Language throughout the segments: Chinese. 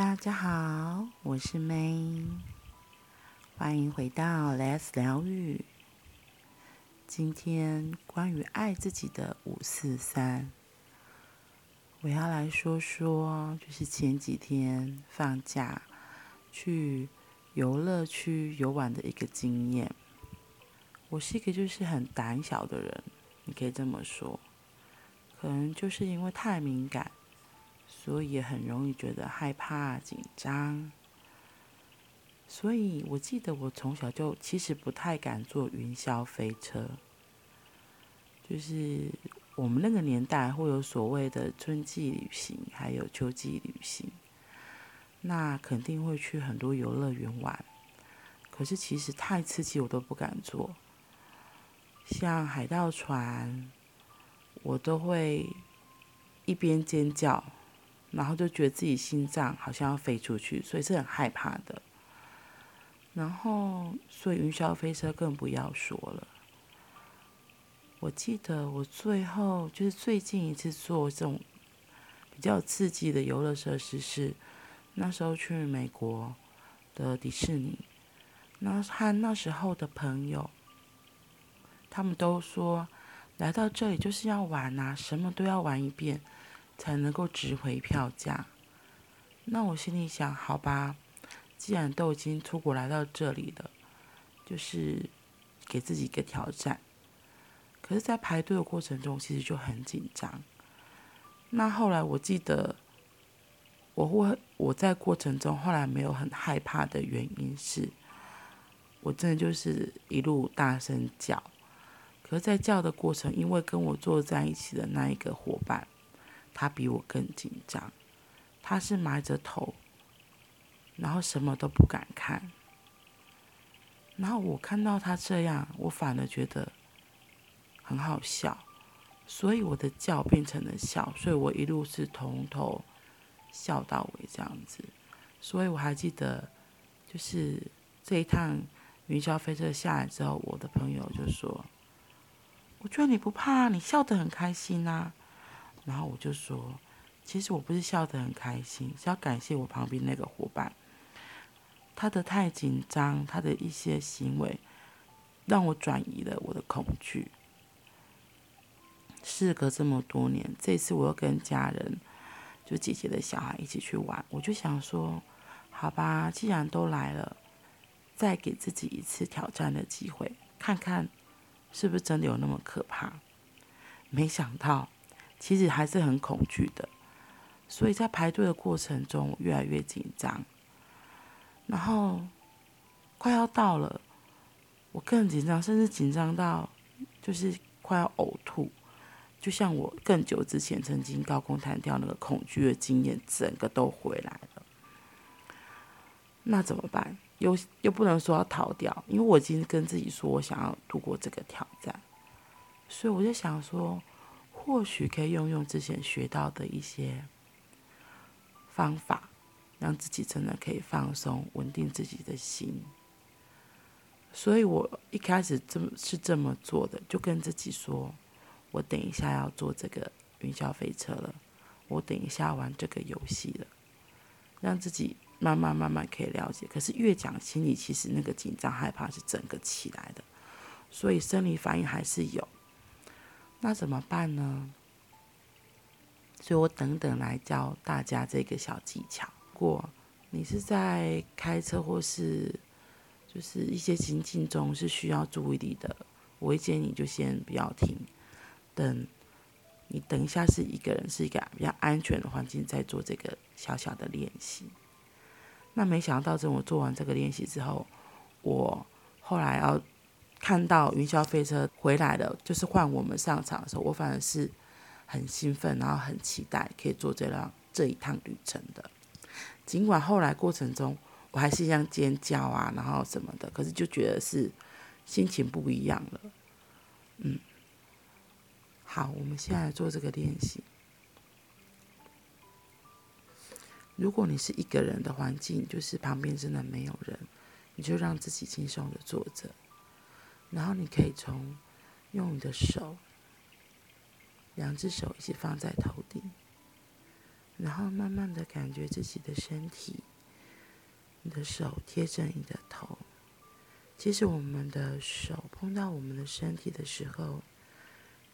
大家好，我是 May，欢迎回到 Let's 疗愈。今天关于爱自己的五四三，我要来说说，就是前几天放假去游乐区游玩的一个经验。我是一个就是很胆小的人，你可以这么说，可能就是因为太敏感。所以也很容易觉得害怕、紧张。所以我记得我从小就其实不太敢坐云霄飞车。就是我们那个年代会有所谓的春季旅行，还有秋季旅行，那肯定会去很多游乐园玩。可是其实太刺激，我都不敢坐。像海盗船，我都会一边尖叫。然后就觉得自己心脏好像要飞出去，所以是很害怕的。然后，所以云霄飞车更不要说了。我记得我最后就是最近一次做这种比较刺激的游乐设施是那时候去美国的迪士尼，那和那时候的朋友，他们都说来到这里就是要玩啊，什么都要玩一遍。才能够值回票价。那我心里想，好吧，既然都已经出国来到这里了，就是给自己一个挑战。可是，在排队的过程中，其实就很紧张。那后来我记得，我会我在过程中后来没有很害怕的原因是，我真的就是一路大声叫。可是，在叫的过程，因为跟我坐在一起的那一个伙伴。他比我更紧张，他是埋着头，然后什么都不敢看。然后我看到他这样，我反而觉得很好笑，所以我的叫变成了笑，所以我一路是从头笑到尾这样子。所以我还记得，就是这一趟云霄飞车下来之后，我的朋友就说：“我觉得你不怕，你笑得很开心啊。”然后我就说，其实我不是笑得很开心，是要感谢我旁边那个伙伴，他的太紧张，他的一些行为，让我转移了我的恐惧。事隔这么多年，这次我又跟家人，就姐姐的小孩一起去玩，我就想说，好吧，既然都来了，再给自己一次挑战的机会，看看是不是真的有那么可怕。没想到。其实还是很恐惧的，所以在排队的过程中越来越紧张，然后快要到了，我更紧张，甚至紧张到就是快要呕吐，就像我更久之前曾经高空弹跳那个恐惧的经验，整个都回来了。那怎么办？又又不能说要逃掉，因为我已经跟自己说我想要度过这个挑战，所以我就想说。或许可以用用之前学到的一些方法，让自己真的可以放松、稳定自己的心。所以我一开始这么是这么做的，就跟自己说：我等一下要坐这个云霄飞车了，我等一下玩这个游戏了，让自己慢慢慢慢可以了解。可是越讲，心里其实那个紧张、害怕是整个起来的，所以生理反应还是有。那怎么办呢？所以我等等来教大家这个小技巧。如果你是在开车或是就是一些情境中是需要注意力的，我会建议你就先不要听，等你等一下是一个人，是一个比较安全的环境，再做这个小小的练习。那没想到，等我做完这个练习之后，我后来要。看到云霄飞车回来了，就是换我们上场的时候，我反而是很兴奋，然后很期待可以做这辆这一趟旅程的。尽管后来过程中我还是一样尖叫啊，然后什么的，可是就觉得是心情不一样了。嗯，好，我们现在做这个练习。如果你是一个人的环境，就是旁边真的没有人，你就让自己轻松的坐着。然后你可以从用你的手，两只手一起放在头顶，然后慢慢的感觉自己的身体，你的手贴着你的头。其实我们的手碰到我们的身体的时候，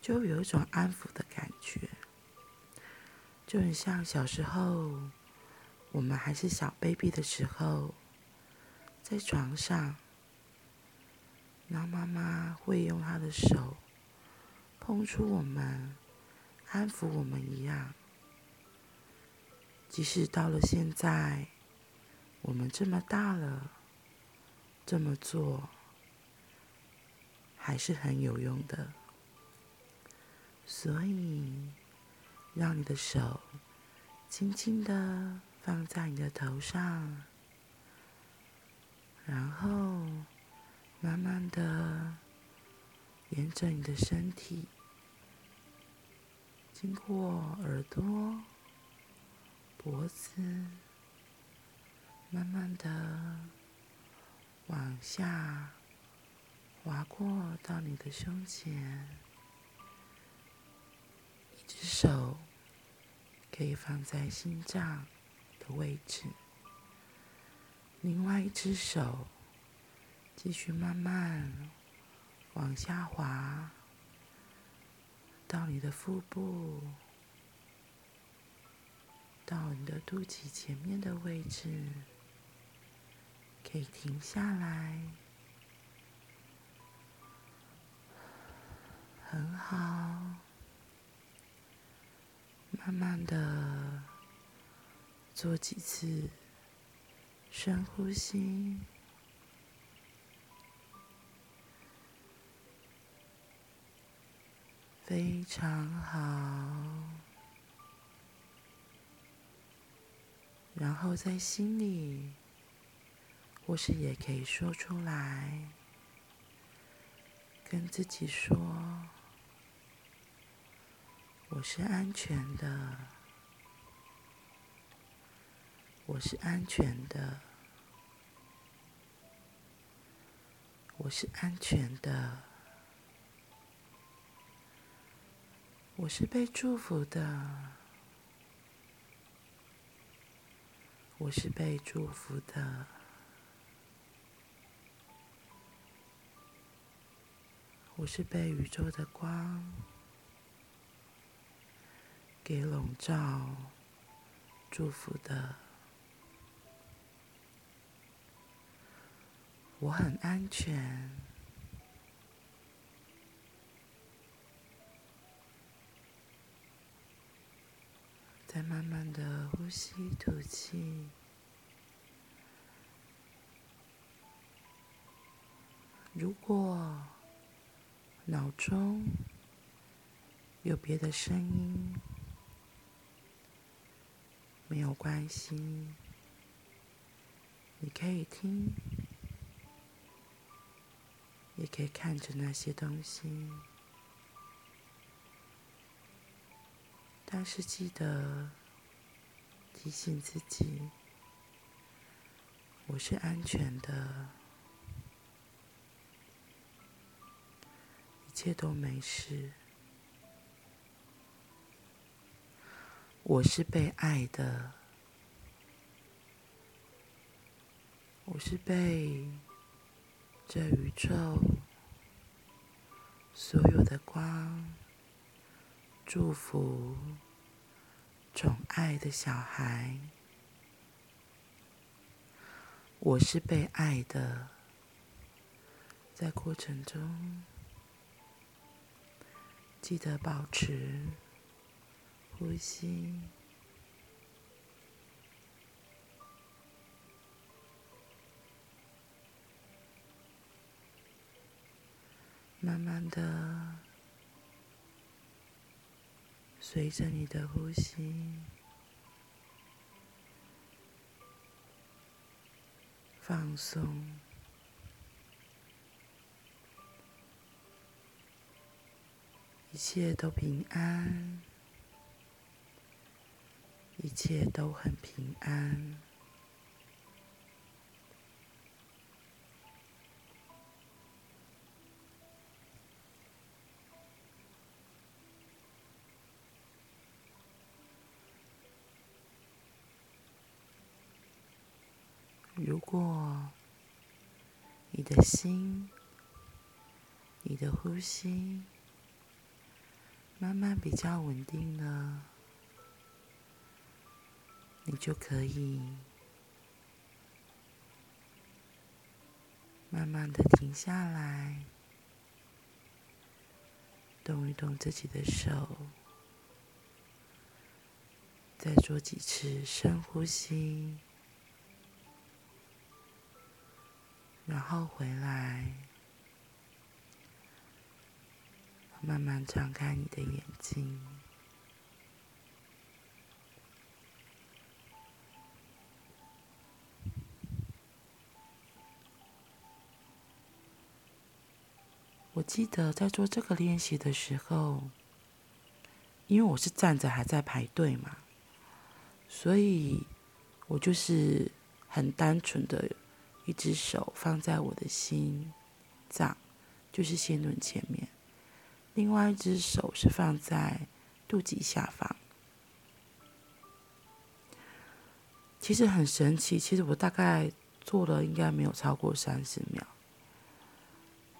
就有一种安抚的感觉，就很像小时候我们还是小 baby 的时候，在床上，然后妈妈会用她的手碰触我们，安抚我们一样。即使到了现在，我们这么大了，这么做还是很有用的。所以，让你的手轻轻的放在你的头上，然后慢慢的沿着你的身体，经过耳朵。脖子慢慢的往下滑过到你的胸前，一只手可以放在心脏的位置，另外一只手继续慢慢往下滑到你的腹部。到你的肚脐前面的位置，可以停下来，很好。慢慢的做几次深呼吸，非常好。然后在心里，或是也可以说出来，跟自己说：“我是安全的，我是安全的，我是安全的，我是被祝福的。”我是被祝福的，我是被宇宙的光给笼罩、祝福的，我很安全。再慢慢的呼吸吐气。如果脑中有别的声音，没有关系，你可以听，也可以看着那些东西。但是记得提醒自己，我是安全的，一切都没事，我是被爱的，我是被这宇宙所有的光。祝福、宠爱的小孩，我是被爱的。在过程中，记得保持呼吸，慢慢的。随着你的呼吸，放松，一切都平安，一切都很平安。过你的心，你的呼吸慢慢比较稳定了，你就可以慢慢的停下来，动一动自己的手。再做几次深呼吸，然后回来，慢慢张开你的眼睛。我记得在做这个练习的时候，因为我是站着还在排队嘛。所以，我就是很单纯的，一只手放在我的心脏，就是心轮前面；另外一只手是放在肚脐下方。其实很神奇，其实我大概做了应该没有超过三十秒，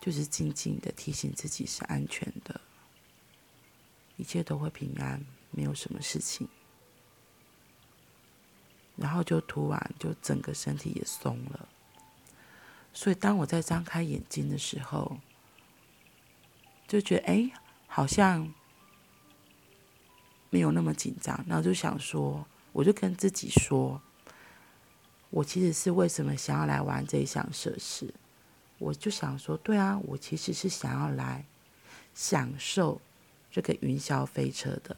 就是静静的提醒自己是安全的，一切都会平安，没有什么事情。然后就突然就整个身体也松了，所以当我在张开眼睛的时候，就觉得哎，好像没有那么紧张。然后就想说，我就跟自己说，我其实是为什么想要来玩这一项设施？我就想说，对啊，我其实是想要来享受这个云霄飞车的，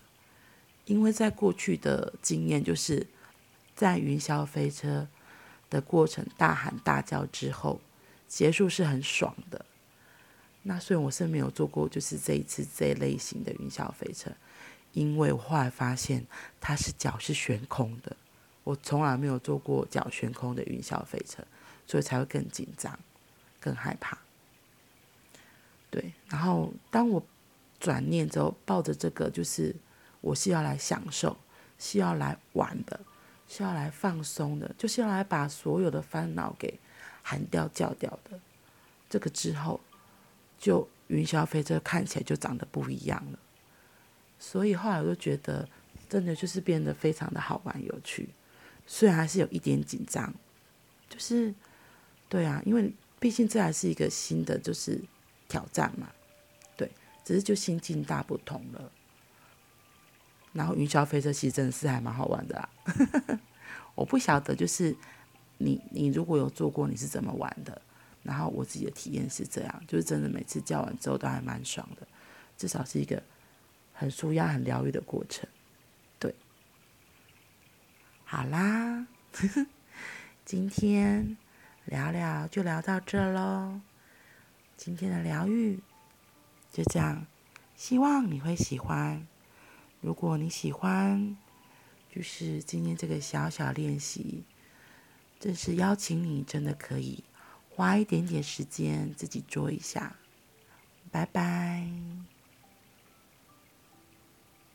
因为在过去的经验就是。在云霄飞车的过程大喊大叫之后，结束是很爽的。那虽然我是没有做过，就是这一次这一类型的云霄飞车，因为我后来发现它是脚是悬空的，我从来没有做过脚悬空的云霄飞车，所以才会更紧张、更害怕。对，然后当我转念之后，抱着这个，就是我是要来享受，是要来玩的。是要来放松的，就是要来把所有的烦恼给喊掉、叫掉的。这个之后，就云霄飞车看起来就长得不一样了。所以后来我就觉得，真的就是变得非常的好玩、有趣。虽然还是有一点紧张，就是对啊，因为毕竟这还是一个新的就是挑战嘛。对，只是就心境大不同了。然后云霄飞车其实真的是还蛮好玩的啦，我不晓得就是你你如果有做过你是怎么玩的？然后我自己的体验是这样，就是真的每次叫完之后都还蛮爽的，至少是一个很舒压、很疗愈的过程。对，好啦，今天聊聊就聊到这喽，今天的疗愈就这样，希望你会喜欢。如果你喜欢，就是今天这个小小练习，这是邀请你，真的可以花一点点时间自己做一下。拜拜。